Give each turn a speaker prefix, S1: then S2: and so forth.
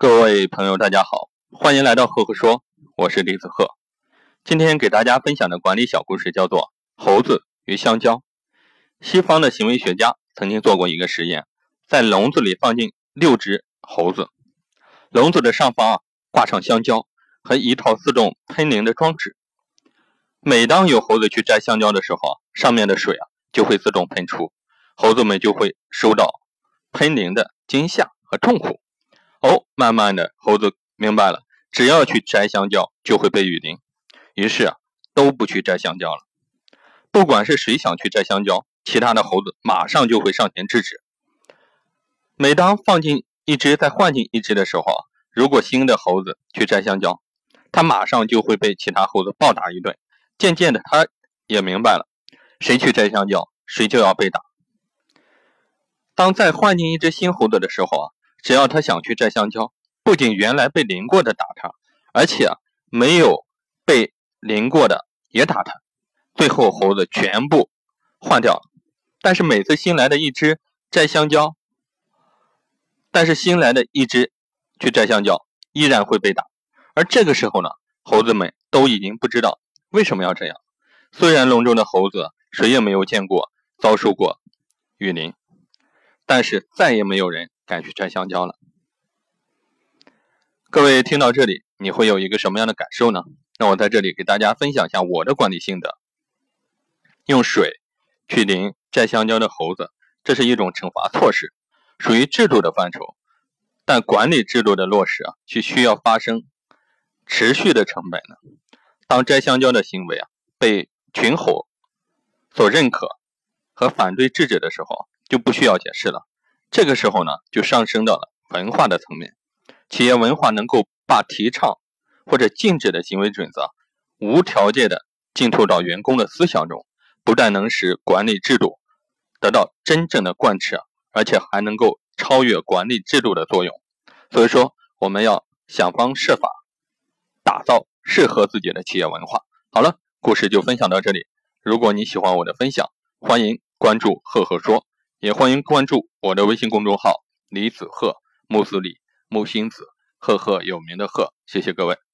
S1: 各位朋友，大家好，欢迎来到赫赫说，我是李子赫。今天给大家分享的管理小故事叫做《猴子与香蕉》。西方的行为学家曾经做过一个实验，在笼子里放进六只猴子，笼子的上方啊挂上香蕉和一套自动喷淋的装置。每当有猴子去摘香蕉的时候，上面的水啊就会自动喷出，猴子们就会受到喷淋的惊吓和痛苦。哦，慢慢的，猴子明白了，只要去摘香蕉，就会被雨淋。于是啊，都不去摘香蕉了。不管是谁想去摘香蕉，其他的猴子马上就会上前制止。每当放进一只，再换进一只的时候啊，如果新的猴子去摘香蕉，他马上就会被其他猴子暴打一顿。渐渐的，他也明白了，谁去摘香蕉，谁就要被打。当再换进一只新猴子的时候啊。只要他想去摘香蕉，不仅原来被淋过的打他，而且没有被淋过的也打他。最后猴子全部换掉了。但是每次新来的一只摘香蕉，但是新来的一只去摘香蕉依然会被打。而这个时候呢，猴子们都已经不知道为什么要这样。虽然笼中的猴子谁也没有见过遭受过雨淋，但是再也没有人。敢去摘香蕉了。各位听到这里，你会有一个什么样的感受呢？那我在这里给大家分享一下我的管理心得。用水去淋摘香蕉的猴子，这是一种惩罚措施，属于制度的范畴。但管理制度的落实啊，却需要发生持续的成本呢。当摘香蕉的行为啊被群猴所认可和反对制止的时候，就不需要解释了。这个时候呢，就上升到了文化的层面。企业文化能够把提倡或者禁止的行为准则无条件的浸透到员工的思想中，不但能使管理制度得到真正的贯彻，而且还能够超越管理制度的作用。所以说，我们要想方设法打造适合自己的企业文化。好了，故事就分享到这里。如果你喜欢我的分享，欢迎关注赫赫说。也欢迎关注我的微信公众号李子鹤，木子李木星子，赫赫有名的赫，谢谢各位。